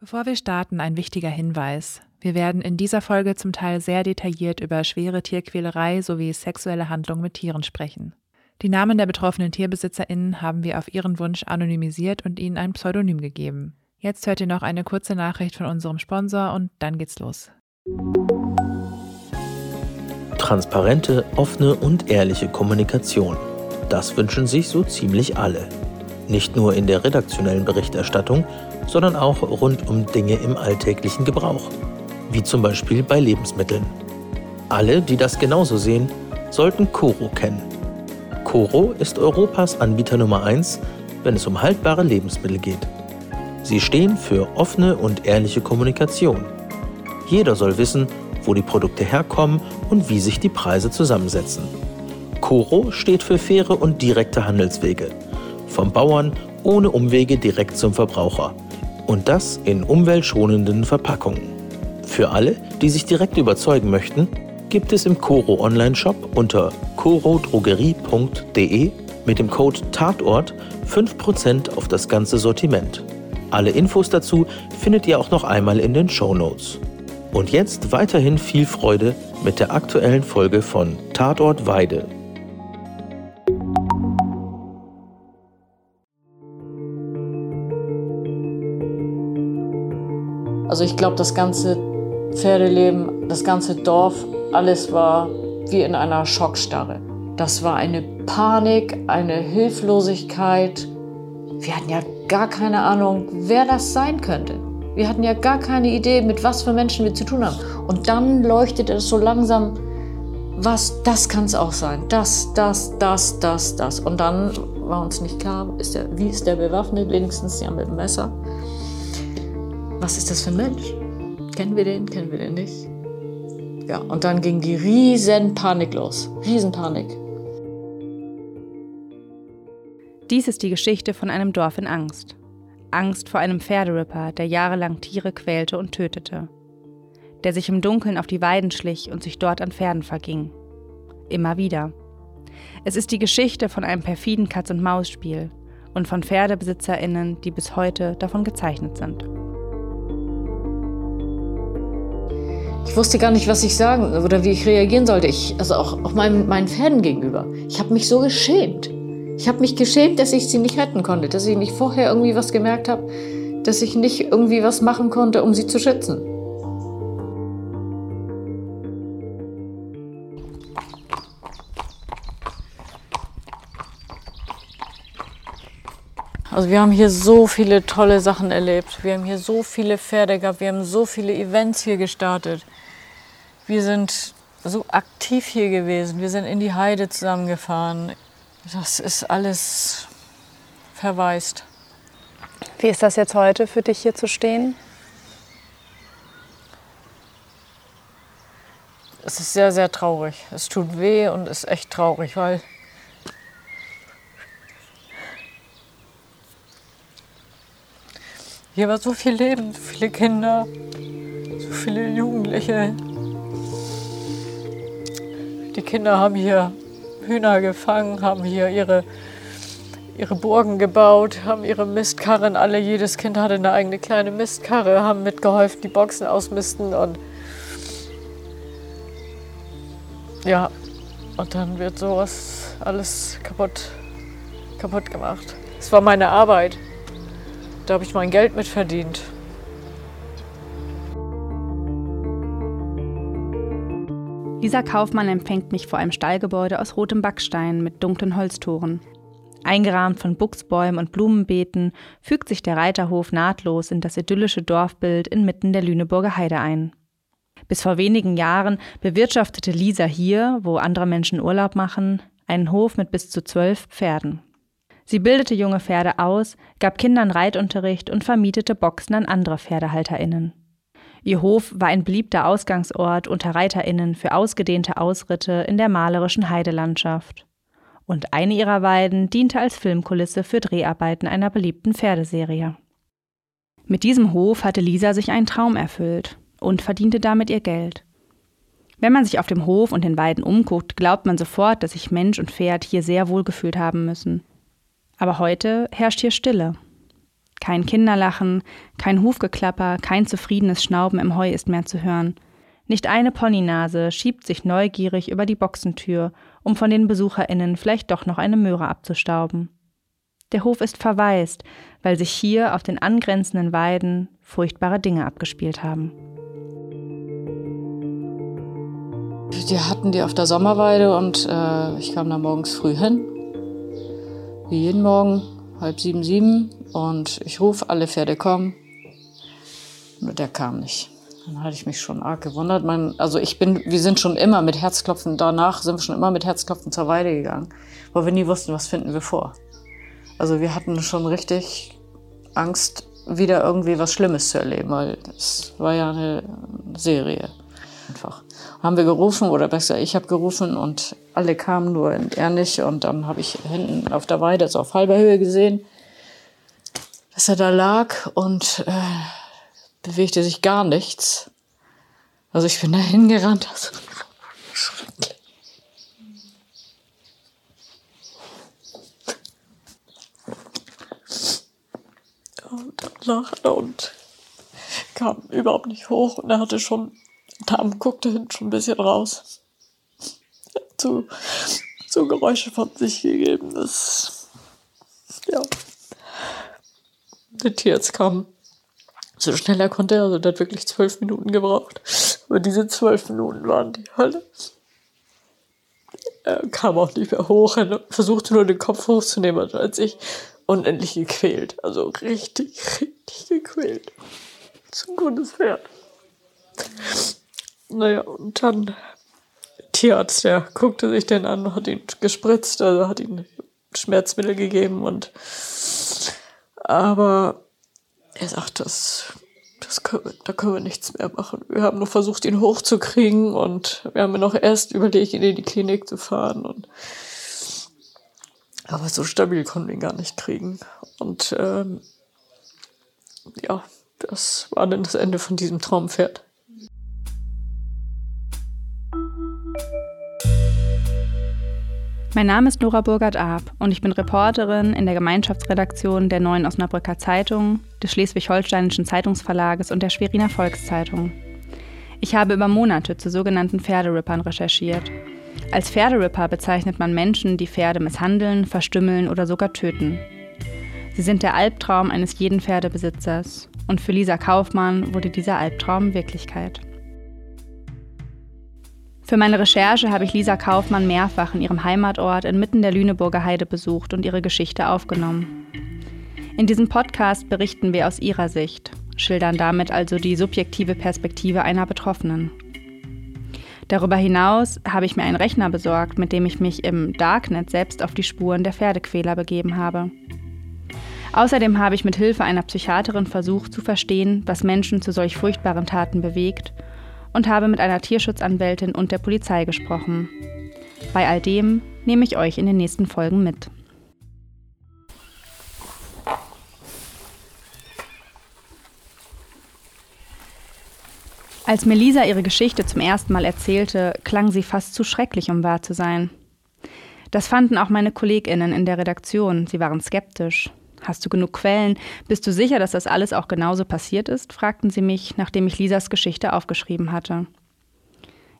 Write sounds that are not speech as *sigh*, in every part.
Bevor wir starten, ein wichtiger Hinweis. Wir werden in dieser Folge zum Teil sehr detailliert über schwere Tierquälerei sowie sexuelle Handlungen mit Tieren sprechen. Die Namen der betroffenen TierbesitzerInnen haben wir auf ihren Wunsch anonymisiert und ihnen ein Pseudonym gegeben. Jetzt hört ihr noch eine kurze Nachricht von unserem Sponsor und dann geht's los. Transparente, offene und ehrliche Kommunikation. Das wünschen sich so ziemlich alle. Nicht nur in der redaktionellen Berichterstattung, sondern auch rund um Dinge im alltäglichen Gebrauch, wie zum Beispiel bei Lebensmitteln. Alle, die das genauso sehen, sollten Coro kennen. Coro ist Europas Anbieter Nummer 1, wenn es um haltbare Lebensmittel geht. Sie stehen für offene und ehrliche Kommunikation. Jeder soll wissen, wo die Produkte herkommen und wie sich die Preise zusammensetzen. Coro steht für faire und direkte Handelswege. Vom Bauern ohne Umwege direkt zum Verbraucher und das in umweltschonenden Verpackungen. Für alle, die sich direkt überzeugen möchten, gibt es im Coro Online-Shop unter corodrogerie.de mit dem Code Tatort 5% auf das ganze Sortiment. Alle Infos dazu findet ihr auch noch einmal in den Show Notes. Und jetzt weiterhin viel Freude mit der aktuellen Folge von Tatort Weide. Also ich glaube, das ganze Pferdeleben, das ganze Dorf, alles war wie in einer Schockstarre. Das war eine Panik, eine Hilflosigkeit. Wir hatten ja gar keine Ahnung, wer das sein könnte. Wir hatten ja gar keine Idee, mit was für Menschen wir zu tun haben. Und dann leuchtete es so langsam, was, das kann es auch sein. Das, das, das, das, das. Und dann war uns nicht klar, ist der, wie ist der bewaffnet, wenigstens ja mit dem Messer was ist das für ein Mensch? Kennen wir den? Kennen wir den nicht? Ja, und dann ging die riesen Panik los. Riesenpanik. Dies ist die Geschichte von einem Dorf in Angst. Angst vor einem Pferderipper, der jahrelang Tiere quälte und tötete. Der sich im Dunkeln auf die Weiden schlich und sich dort an Pferden verging. Immer wieder. Es ist die Geschichte von einem perfiden Katz-und-Maus-Spiel und von PferdebesitzerInnen, die bis heute davon gezeichnet sind. Ich wusste gar nicht, was ich sagen oder wie ich reagieren sollte. Ich, also auch, auch meinen, meinen Pferden gegenüber. Ich habe mich so geschämt. Ich habe mich geschämt, dass ich sie nicht retten konnte, dass ich nicht vorher irgendwie was gemerkt habe, dass ich nicht irgendwie was machen konnte, um sie zu schützen. Also wir haben hier so viele tolle Sachen erlebt. Wir haben hier so viele Pferde gehabt. Wir haben so viele Events hier gestartet. Wir sind so aktiv hier gewesen. Wir sind in die Heide zusammengefahren. Das ist alles verwaist. Wie ist das jetzt heute für dich hier zu stehen? Es ist sehr, sehr traurig. Es tut weh und ist echt traurig, weil Hier war so viel Leben, so viele Kinder, so viele Jugendliche. Die Kinder haben hier Hühner gefangen, haben hier ihre, ihre Burgen gebaut, haben ihre Mistkarren alle. Jedes Kind hatte eine eigene kleine Mistkarre, haben mitgeholfen, die Boxen ausmisten und ja, und dann wird sowas alles kaputt, kaputt gemacht. Es war meine Arbeit. Da habe ich mein Geld mit verdient. Lisa Kaufmann empfängt mich vor einem Stallgebäude aus rotem Backstein mit dunklen Holztoren. Eingerahmt von Buchsbäumen und Blumenbeeten fügt sich der Reiterhof nahtlos in das idyllische Dorfbild inmitten der Lüneburger Heide ein. Bis vor wenigen Jahren bewirtschaftete Lisa hier, wo andere Menschen Urlaub machen, einen Hof mit bis zu zwölf Pferden. Sie bildete junge Pferde aus, gab Kindern Reitunterricht und vermietete Boxen an andere PferdehalterInnen. Ihr Hof war ein beliebter Ausgangsort unter ReiterInnen für ausgedehnte Ausritte in der malerischen Heidelandschaft. Und eine ihrer Weiden diente als Filmkulisse für Dreharbeiten einer beliebten Pferdeserie. Mit diesem Hof hatte Lisa sich einen Traum erfüllt und verdiente damit ihr Geld. Wenn man sich auf dem Hof und den Weiden umguckt, glaubt man sofort, dass sich Mensch und Pferd hier sehr wohl gefühlt haben müssen. Aber heute herrscht hier Stille. Kein Kinderlachen, kein Hufgeklapper, kein zufriedenes Schnauben im Heu ist mehr zu hören. Nicht eine Ponynase schiebt sich neugierig über die Boxentür, um von den BesucherInnen vielleicht doch noch eine Möhre abzustauben. Der Hof ist verwaist, weil sich hier auf den angrenzenden Weiden furchtbare Dinge abgespielt haben. Die hatten die auf der Sommerweide und äh, ich kam da morgens früh hin. Wie jeden Morgen, halb sieben, sieben. Und ich rufe, alle Pferde kommen. Nur der kam nicht. Dann hatte ich mich schon arg gewundert. Man, also ich bin, wir sind schon immer mit Herzklopfen, danach sind wir schon immer mit Herzklopfen zur Weide gegangen, weil wir nie wussten, was finden wir vor. Also wir hatten schon richtig Angst, wieder irgendwie was Schlimmes zu erleben, weil es war ja eine Serie. Einfach. Haben wir gerufen, oder besser, ich habe gerufen und alle kamen, nur er nicht. Und dann habe ich hinten auf der Weide, also auf halber Höhe gesehen, dass er da lag und äh, bewegte sich gar nichts. Also ich bin da hingerannt. *laughs* Also, schrecklich. Und dann und kam überhaupt nicht hoch und er hatte schon, Darm guckte hinten schon ein bisschen raus. Zu, zu Geräusche von sich gegeben. Das, ja. Der Tierarzt kam so schnell er konnte. Also der hat wirklich zwölf Minuten gebraucht. Aber diese zwölf Minuten waren die Hölle. Er kam auch nicht mehr hoch. Er versuchte nur den Kopf hochzunehmen, als ich unendlich gequält. Also richtig, richtig gequält. Zum gutes Pferd. Naja, und dann Tierarzt, der guckte sich den an, hat ihn gespritzt, also hat ihm Schmerzmittel gegeben und aber er sagt, das, das können wir, da können wir nichts mehr machen. Wir haben nur versucht, ihn hochzukriegen und wir haben noch erst überlegt, ihn in die Klinik zu fahren. Und aber so stabil konnten wir ihn gar nicht kriegen. Und ähm, ja, das war dann das Ende von diesem Traumpferd. Mein Name ist Nora Burgert-Ab und ich bin Reporterin in der Gemeinschaftsredaktion der Neuen Osnabrücker Zeitung, des Schleswig-Holsteinischen Zeitungsverlages und der Schweriner Volkszeitung. Ich habe über Monate zu sogenannten Pferderippern recherchiert. Als Pferderipper bezeichnet man Menschen, die Pferde misshandeln, verstümmeln oder sogar töten. Sie sind der Albtraum eines jeden Pferdebesitzers und für Lisa Kaufmann wurde dieser Albtraum Wirklichkeit. Für meine Recherche habe ich Lisa Kaufmann mehrfach in ihrem Heimatort inmitten der Lüneburger Heide besucht und ihre Geschichte aufgenommen. In diesem Podcast berichten wir aus ihrer Sicht, schildern damit also die subjektive Perspektive einer Betroffenen. Darüber hinaus habe ich mir einen Rechner besorgt, mit dem ich mich im Darknet selbst auf die Spuren der Pferdequäler begeben habe. Außerdem habe ich mit Hilfe einer Psychiaterin versucht zu verstehen, was Menschen zu solch furchtbaren Taten bewegt und habe mit einer Tierschutzanwältin und der Polizei gesprochen. Bei all dem nehme ich euch in den nächsten Folgen mit. Als Melisa ihre Geschichte zum ersten Mal erzählte, klang sie fast zu schrecklich, um wahr zu sein. Das fanden auch meine Kolleginnen in der Redaktion. Sie waren skeptisch. Hast du genug Quellen? Bist du sicher, dass das alles auch genauso passiert ist? fragten sie mich, nachdem ich Lisas Geschichte aufgeschrieben hatte.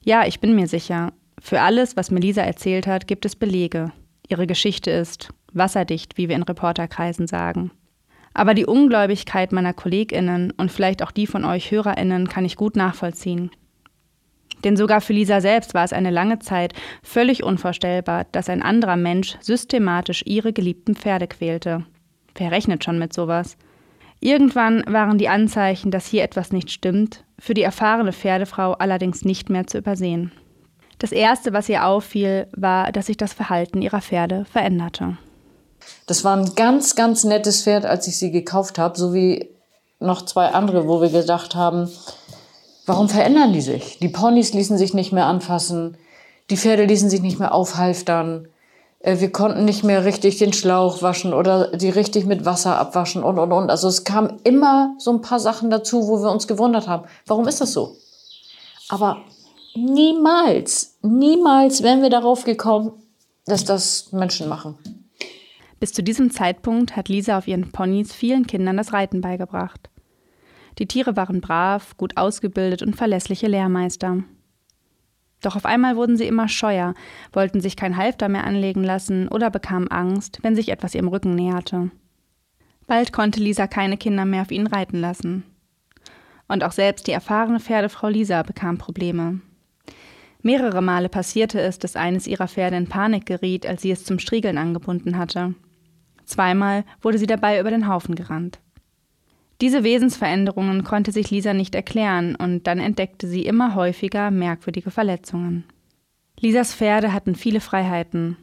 Ja, ich bin mir sicher. Für alles, was mir Lisa erzählt hat, gibt es Belege. Ihre Geschichte ist wasserdicht, wie wir in Reporterkreisen sagen. Aber die Ungläubigkeit meiner KollegInnen und vielleicht auch die von euch HörerInnen kann ich gut nachvollziehen. Denn sogar für Lisa selbst war es eine lange Zeit völlig unvorstellbar, dass ein anderer Mensch systematisch ihre geliebten Pferde quälte. Wer rechnet schon mit sowas? Irgendwann waren die Anzeichen, dass hier etwas nicht stimmt, für die erfahrene Pferdefrau allerdings nicht mehr zu übersehen. Das Erste, was ihr auffiel, war, dass sich das Verhalten ihrer Pferde veränderte. Das war ein ganz, ganz nettes Pferd, als ich sie gekauft habe, so wie noch zwei andere, wo wir gedacht haben, warum verändern die sich? Die Ponys ließen sich nicht mehr anfassen, die Pferde ließen sich nicht mehr aufhalftern. Äh, wir konnten nicht mehr richtig den Schlauch waschen oder die richtig mit Wasser abwaschen und, und, und. Also es kamen immer so ein paar Sachen dazu, wo wir uns gewundert haben. Warum ist das so? Aber niemals, niemals wären wir darauf gekommen, dass das Menschen machen. Bis zu diesem Zeitpunkt hat Lisa auf ihren Ponys vielen Kindern das Reiten beigebracht. Die Tiere waren brav, gut ausgebildet und verlässliche Lehrmeister. Doch auf einmal wurden sie immer scheuer, wollten sich kein Halfter mehr anlegen lassen oder bekamen Angst, wenn sich etwas ihrem Rücken näherte. Bald konnte Lisa keine Kinder mehr auf ihnen reiten lassen. Und auch selbst die erfahrene Pferdefrau Lisa bekam Probleme. Mehrere Male passierte es, dass eines ihrer Pferde in Panik geriet, als sie es zum Striegeln angebunden hatte. Zweimal wurde sie dabei über den Haufen gerannt. Diese Wesensveränderungen konnte sich Lisa nicht erklären und dann entdeckte sie immer häufiger merkwürdige Verletzungen. Lisas Pferde hatten viele Freiheiten.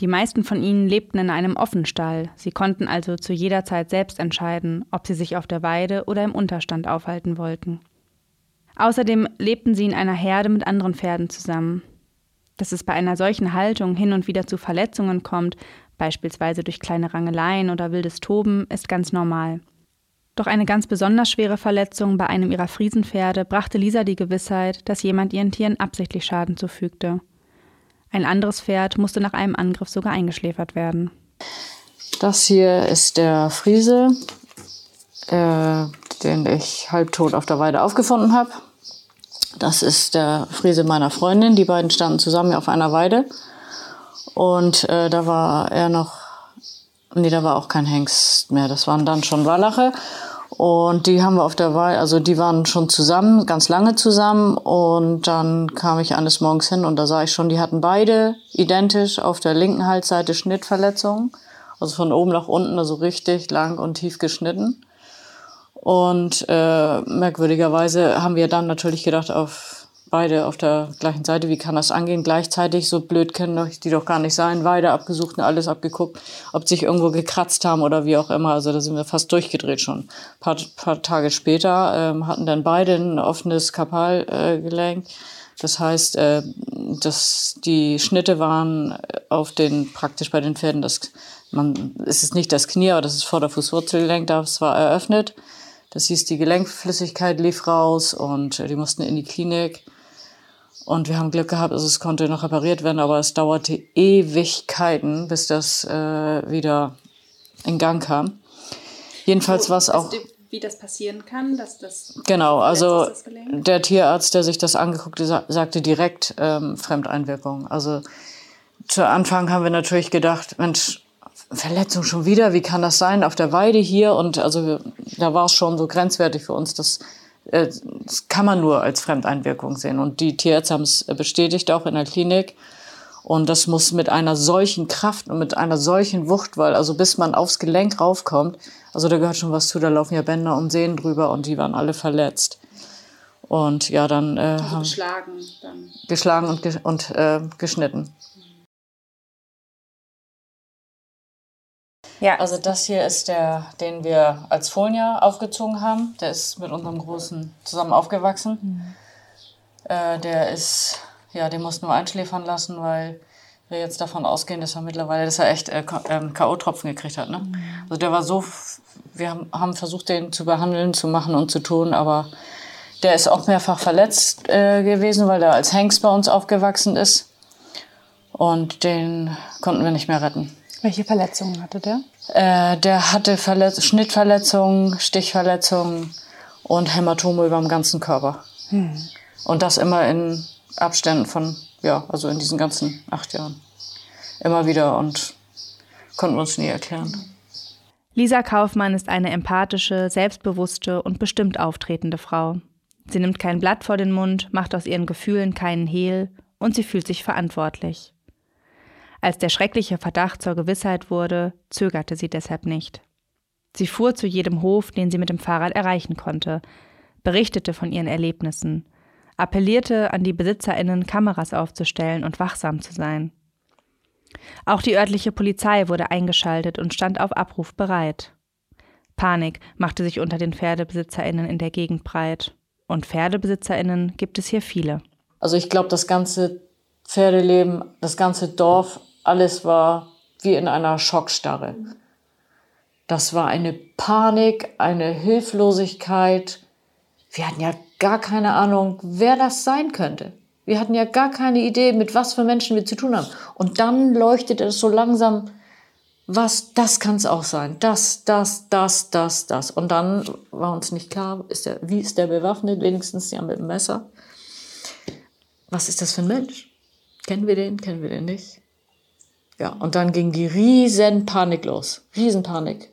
Die meisten von ihnen lebten in einem Offenstall, sie konnten also zu jeder Zeit selbst entscheiden, ob sie sich auf der Weide oder im Unterstand aufhalten wollten. Außerdem lebten sie in einer Herde mit anderen Pferden zusammen. Dass es bei einer solchen Haltung hin und wieder zu Verletzungen kommt, beispielsweise durch kleine Rangeleien oder wildes Toben, ist ganz normal. Doch eine ganz besonders schwere Verletzung bei einem ihrer Friesenpferde brachte Lisa die Gewissheit, dass jemand ihren Tieren absichtlich Schaden zufügte. Ein anderes Pferd musste nach einem Angriff sogar eingeschläfert werden. Das hier ist der Friese, äh, den ich halbtot auf der Weide aufgefunden habe. Das ist der Friese meiner Freundin. Die beiden standen zusammen auf einer Weide. Und äh, da war er noch, nee, da war auch kein Hengst mehr. Das waren dann schon Wallache. Und die haben wir auf der Weide, also die waren schon zusammen, ganz lange zusammen. Und dann kam ich eines Morgens hin und da sah ich schon, die hatten beide identisch auf der linken Halsseite Schnittverletzungen. Also von oben nach unten, also richtig lang und tief geschnitten. Und äh, merkwürdigerweise haben wir dann natürlich gedacht, auf beide auf der gleichen Seite. Wie kann das angehen? Gleichzeitig, so blöd können die doch gar nicht sein. Beide abgesucht und alles abgeguckt, ob sich irgendwo gekratzt haben oder wie auch immer. Also da sind wir fast durchgedreht schon. Ein paar, paar Tage später ähm, hatten dann beide ein offenes Kapalgelenk. Äh, das heißt, äh, dass die Schnitte waren auf den, praktisch bei den Pferden, das, man, es ist nicht das Knie, aber das ist Vorderfußwurzelgelenk, das war eröffnet. Das hieß, die Gelenkflüssigkeit lief raus und äh, die mussten in die Klinik. Und wir haben Glück gehabt, also es konnte noch repariert werden, aber es dauerte Ewigkeiten, bis das äh, wieder in Gang kam. Jedenfalls war es auch. Wie das passieren kann, dass das. Genau, also der Tierarzt, der sich das angeguckt hat, sagte direkt ähm, Fremdeinwirkung. Also zu Anfang haben wir natürlich gedacht, Mensch, Verletzung schon wieder, wie kann das sein auf der Weide hier? Und also da war es schon so grenzwertig für uns, dass das kann man nur als Fremdeinwirkung sehen. Und die Tierärzte haben es bestätigt, auch in der Klinik. Und das muss mit einer solchen Kraft und mit einer solchen Wucht, weil also bis man aufs Gelenk raufkommt, also da gehört schon was zu, da laufen ja Bänder und Sehnen drüber und die waren alle verletzt. Und ja, dann äh, also geschlagen, dann. geschlagen und, ge und äh, geschnitten. Ja. Also das hier ist der, den wir als Folia aufgezogen haben. Der ist mit unserem Großen zusammen aufgewachsen. Mhm. Äh, der ist, ja, den mussten wir einschläfern lassen, weil wir jetzt davon ausgehen, dass er mittlerweile, dass er echt äh, K.O.-Tropfen gekriegt hat. Ne? Mhm. Also der war so, wir haben, haben versucht, den zu behandeln, zu machen und zu tun, aber der ist auch mehrfach verletzt äh, gewesen, weil er als Hengst bei uns aufgewachsen ist. Und den konnten wir nicht mehr retten. Welche Verletzungen hatte der? Äh, der hatte Verletz Schnittverletzungen, Stichverletzungen und Hämatome über dem ganzen Körper. Hm. Und das immer in Abständen von, ja, also in diesen ganzen acht Jahren. Immer wieder und konnten wir uns nie erklären. Lisa Kaufmann ist eine empathische, selbstbewusste und bestimmt auftretende Frau. Sie nimmt kein Blatt vor den Mund, macht aus ihren Gefühlen keinen Hehl und sie fühlt sich verantwortlich. Als der schreckliche Verdacht zur Gewissheit wurde, zögerte sie deshalb nicht. Sie fuhr zu jedem Hof, den sie mit dem Fahrrad erreichen konnte, berichtete von ihren Erlebnissen, appellierte an die Besitzerinnen, Kameras aufzustellen und wachsam zu sein. Auch die örtliche Polizei wurde eingeschaltet und stand auf Abruf bereit. Panik machte sich unter den Pferdebesitzerinnen in der Gegend breit. Und Pferdebesitzerinnen gibt es hier viele. Also ich glaube, das ganze Pferdeleben, das ganze Dorf alles war wie in einer Schockstarre. Das war eine Panik, eine Hilflosigkeit. Wir hatten ja gar keine Ahnung, wer das sein könnte. Wir hatten ja gar keine Idee, mit was für Menschen wir zu tun haben. Und dann leuchtete es so langsam was, das kann es auch sein. Das, das, das, das, das. Und dann war uns nicht klar, ist der, wie ist der bewaffnet, wenigstens ja mit dem Messer. Was ist das für ein Mensch? Kennen wir den, kennen wir den nicht? Ja, und dann ging die riesen Panik los. Riesenpanik.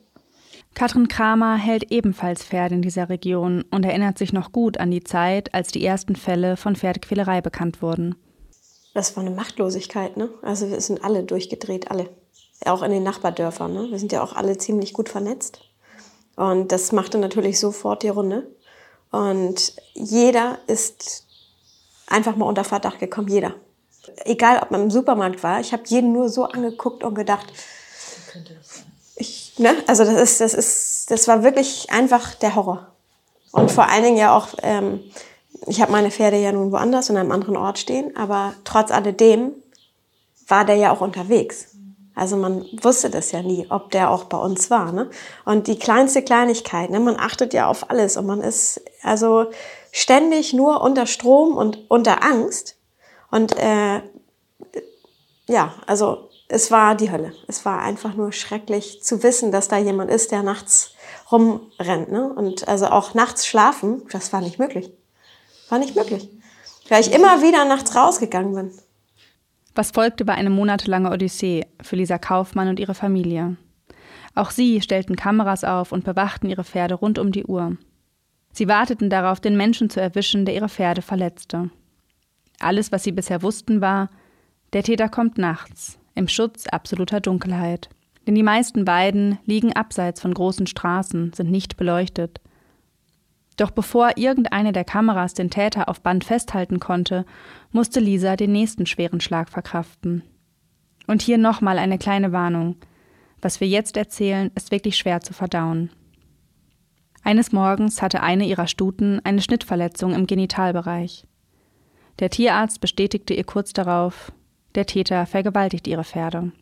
Katrin Kramer hält ebenfalls Pferde in dieser Region und erinnert sich noch gut an die Zeit, als die ersten Fälle von Pferdequälerei bekannt wurden. Das war eine Machtlosigkeit, ne? Also wir sind alle durchgedreht, alle. Auch in den Nachbardörfern, ne? Wir sind ja auch alle ziemlich gut vernetzt. Und das machte natürlich sofort die Runde. Und jeder ist einfach mal unter Verdacht gekommen, jeder. Egal, ob man im Supermarkt war, ich habe jeden nur so angeguckt und gedacht, ich, ne? Also das ist, das ist, das war wirklich einfach der Horror. Und vor allen Dingen ja auch, ähm, ich habe meine Pferde ja nun woanders in einem anderen Ort stehen, aber trotz alledem war der ja auch unterwegs. Also man wusste das ja nie, ob der auch bei uns war. Ne? Und die kleinste Kleinigkeit, ne? man achtet ja auf alles und man ist also ständig nur unter Strom und unter Angst. Und äh, ja, also es war die Hölle. Es war einfach nur schrecklich zu wissen, dass da jemand ist, der nachts rumrennt. Ne? Und also auch nachts schlafen, das war nicht möglich. War nicht möglich. Weil ich immer wieder nachts rausgegangen bin. Was folgte, war eine monatelange Odyssee für Lisa Kaufmann und ihre Familie. Auch sie stellten Kameras auf und bewachten ihre Pferde rund um die Uhr. Sie warteten darauf, den Menschen zu erwischen, der ihre Pferde verletzte. Alles, was sie bisher wussten, war, der Täter kommt nachts, im Schutz absoluter Dunkelheit. Denn die meisten Weiden liegen abseits von großen Straßen, sind nicht beleuchtet. Doch bevor irgendeine der Kameras den Täter auf Band festhalten konnte, musste Lisa den nächsten schweren Schlag verkraften. Und hier nochmal eine kleine Warnung. Was wir jetzt erzählen, ist wirklich schwer zu verdauen. Eines Morgens hatte eine ihrer Stuten eine Schnittverletzung im Genitalbereich. Der Tierarzt bestätigte ihr kurz darauf, der Täter vergewaltigt ihre Pferde.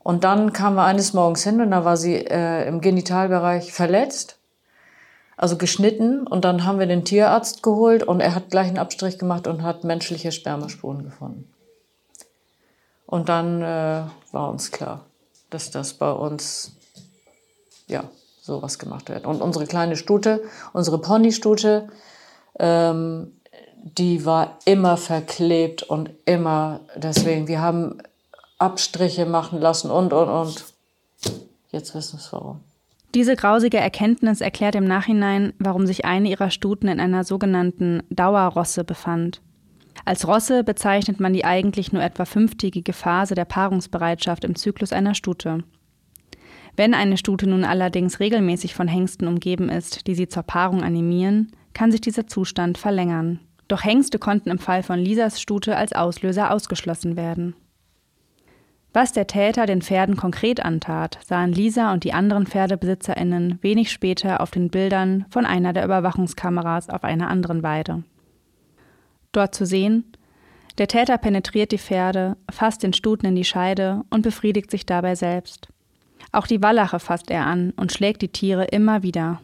Und dann kamen wir eines Morgens hin und da war sie äh, im Genitalbereich verletzt, also geschnitten. Und dann haben wir den Tierarzt geholt und er hat gleich einen Abstrich gemacht und hat menschliche Spermaspuren gefunden. Und dann äh, war uns klar, dass das bei uns ja sowas gemacht wird. Und unsere kleine Stute, unsere Ponystute, ähm, die war immer verklebt und immer deswegen. Wir haben Abstriche machen lassen und, und, und. Jetzt wissen wir es warum. Diese grausige Erkenntnis erklärt im Nachhinein, warum sich eine ihrer Stuten in einer sogenannten Dauerrosse befand. Als Rosse bezeichnet man die eigentlich nur etwa fünftägige Phase der Paarungsbereitschaft im Zyklus einer Stute. Wenn eine Stute nun allerdings regelmäßig von Hengsten umgeben ist, die sie zur Paarung animieren, kann sich dieser Zustand verlängern. Doch Hengste konnten im Fall von Lisas Stute als Auslöser ausgeschlossen werden. Was der Täter den Pferden konkret antat, sahen Lisa und die anderen Pferdebesitzerinnen wenig später auf den Bildern von einer der Überwachungskameras auf einer anderen Weide. Dort zu sehen, der Täter penetriert die Pferde, fasst den Stuten in die Scheide und befriedigt sich dabei selbst. Auch die Wallache fasst er an und schlägt die Tiere immer wieder.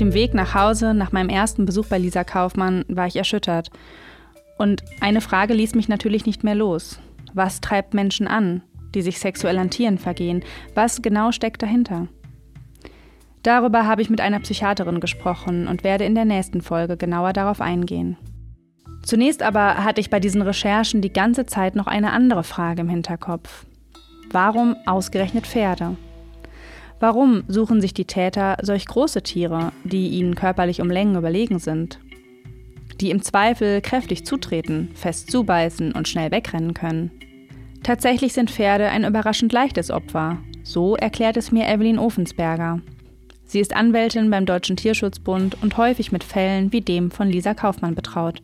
Dem Weg nach Hause nach meinem ersten Besuch bei Lisa Kaufmann war ich erschüttert. Und eine Frage ließ mich natürlich nicht mehr los. Was treibt Menschen an, die sich sexuell an Tieren vergehen? Was genau steckt dahinter? Darüber habe ich mit einer Psychiaterin gesprochen und werde in der nächsten Folge genauer darauf eingehen. Zunächst aber hatte ich bei diesen Recherchen die ganze Zeit noch eine andere Frage im Hinterkopf. Warum ausgerechnet Pferde? Warum suchen sich die Täter solch große Tiere, die ihnen körperlich um Längen überlegen sind? Die im Zweifel kräftig zutreten, fest zubeißen und schnell wegrennen können. Tatsächlich sind Pferde ein überraschend leichtes Opfer. So erklärt es mir Evelyn Ofensberger. Sie ist Anwältin beim Deutschen Tierschutzbund und häufig mit Fällen wie dem von Lisa Kaufmann betraut.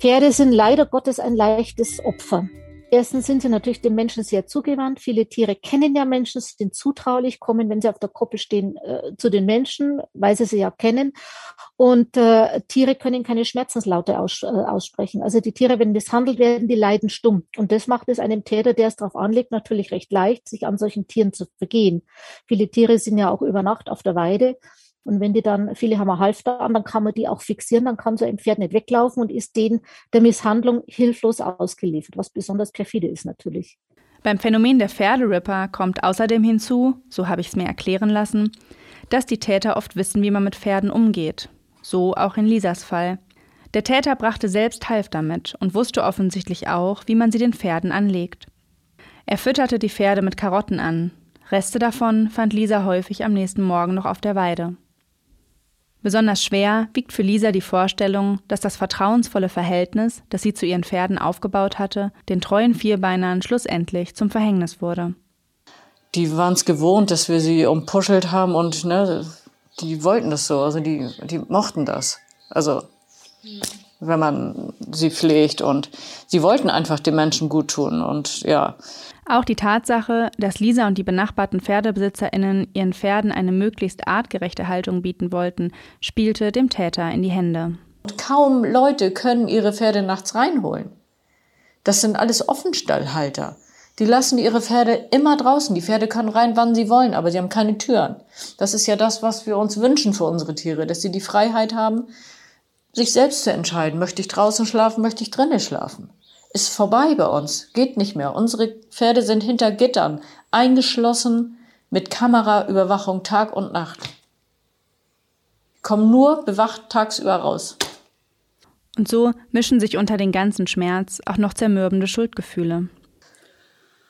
Pferde sind leider Gottes ein leichtes Opfer. Erstens sind sie natürlich den Menschen sehr zugewandt. Viele Tiere kennen ja Menschen, sind zutraulich, kommen, wenn sie auf der Koppel stehen, äh, zu den Menschen, weil sie sie ja kennen. Und äh, Tiere können keine Schmerzenslaute aus, äh, aussprechen. Also die Tiere, wenn misshandelt werden, die leiden stumm. Und das macht es einem Täter, der es darauf anlegt, natürlich recht leicht, sich an solchen Tieren zu vergehen. Viele Tiere sind ja auch über Nacht auf der Weide Und wenn die dann, viele haben ein Halfter an, dann kann man die auch fixieren, dann kann so ein Pferd nicht weglaufen und ist denen der Misshandlung hilflos ausgeliefert, was besonders perfide ist natürlich. Beim Phänomen der Pferderipper kommt außerdem hinzu, so habe ich es mir erklären lassen, dass die Täter oft wissen, wie man mit Pferden umgeht. So auch in Lisas Fall. Der Täter brachte selbst Halfter mit und wusste offensichtlich auch, wie man sie den Pferden anlegt. Er fütterte die Pferde mit Karotten an. Reste davon fand Lisa häufig am nächsten Morgen noch auf der Weide. Besonders schwer wiegt für Lisa die Vorstellung, dass das vertrauensvolle Verhältnis, das sie zu ihren Pferden aufgebaut hatte, den treuen Vierbeinern schlussendlich zum Verhängnis wurde. Die waren es gewohnt, dass wir sie umpuschelt haben und ne, die wollten das so, also die, die mochten das. Also wenn man sie pflegt und sie wollten einfach den Menschen gut tun und ja. Auch die Tatsache, dass Lisa und die benachbarten PferdebesitzerInnen ihren Pferden eine möglichst artgerechte Haltung bieten wollten, spielte dem Täter in die Hände. Kaum Leute können ihre Pferde nachts reinholen. Das sind alles Offenstallhalter. Die lassen ihre Pferde immer draußen. Die Pferde können rein, wann sie wollen, aber sie haben keine Türen. Das ist ja das, was wir uns wünschen für unsere Tiere, dass sie die Freiheit haben, sich selbst zu entscheiden. Möchte ich draußen schlafen, möchte ich drinnen schlafen ist vorbei bei uns, geht nicht mehr. Unsere Pferde sind hinter Gittern, eingeschlossen mit Kameraüberwachung Tag und Nacht. Kommen nur bewacht tagsüber raus. Und so mischen sich unter den ganzen Schmerz auch noch zermürbende Schuldgefühle.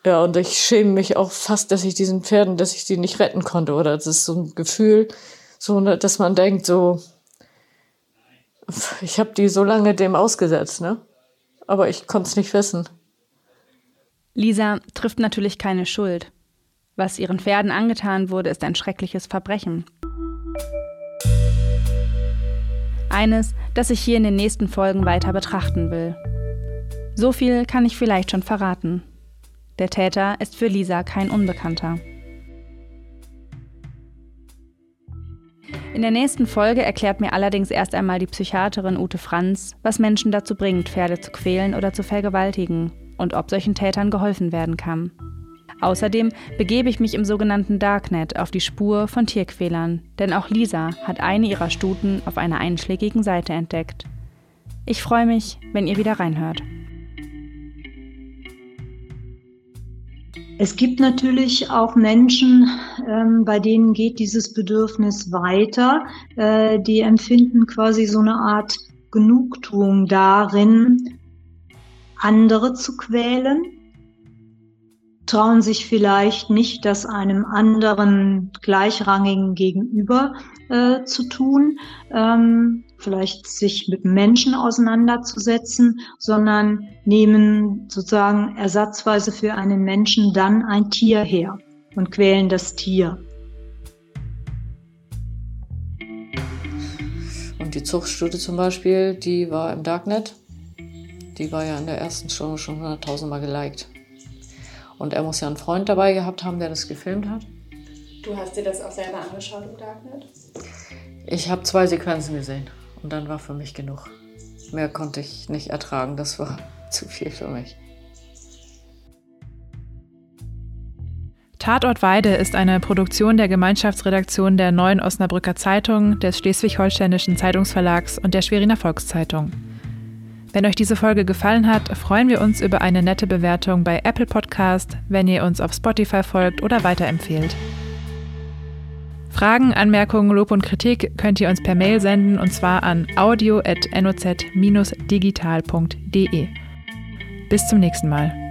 Ja, und ich schäme mich auch fast, dass ich diesen Pferden, dass ich die nicht retten konnte. Oder das ist so ein Gefühl, so, dass man denkt, so, ich habe die so lange dem ausgesetzt, ne? aber ich konnte es nicht wissen. Lisa trifft natürlich keine Schuld. Was ihren Pferden angetan wurde, ist ein schreckliches Verbrechen. Eines, das ich hier in den nächsten Folgen weiter betrachten will. So viel kann ich vielleicht schon verraten. Der Täter ist für Lisa kein Unbekannter. In der nächsten Folge erklärt mir allerdings erst einmal die Psychiaterin Ute Franz, was Menschen dazu bringt, Pferde zu quälen oder zu vergewaltigen und ob solchen Tätern geholfen werden kann. Außerdem begebe ich mich im sogenannten Darknet auf die Spur von Tierquälern, denn auch Lisa hat eine ihrer Stuten auf einer einschlägigen Seite entdeckt. Ich freue mich, wenn ihr wieder reinhört. Es gibt natürlich auch Menschen, ähm, bei denen geht dieses Bedürfnis weiter. Äh, die empfinden quasi so eine Art Genugtuung darin, andere zu quälen, trauen sich vielleicht nicht, das einem anderen gleichrangigen gegenüber äh, zu tun. Ähm, vielleicht sich mit Menschen auseinanderzusetzen, sondern nehmen sozusagen ersatzweise für einen Menschen dann ein Tier her und quälen das Tier. Und die Zuchtstudie zum Beispiel, die war im Darknet. Die war ja in der ersten Stunde schon 100.000 Mal geliked. Und er muss ja einen Freund dabei gehabt haben, der das gefilmt hat. Du hast dir das auch selber angeschaut im Darknet? Ich habe zwei Sequenzen gesehen. Und dann war für mich genug. Mehr konnte ich nicht ertragen. Das war *laughs* zu viel für mich. Tatort Weide ist eine Produktion der Gemeinschaftsredaktion der Neuen Osnabrücker Zeitung, des Schleswig-Holsteinischen Zeitungsverlags und der Schweriner Volkszeitung. Wenn euch diese Folge gefallen hat, freuen wir uns über eine nette Bewertung bei Apple Podcast, wenn ihr uns auf Spotify folgt oder weiterempfehlt. Fragen, Anmerkungen, Lob und Kritik könnt ihr uns per Mail senden und zwar an audio.noz-digital.de. Bis zum nächsten Mal.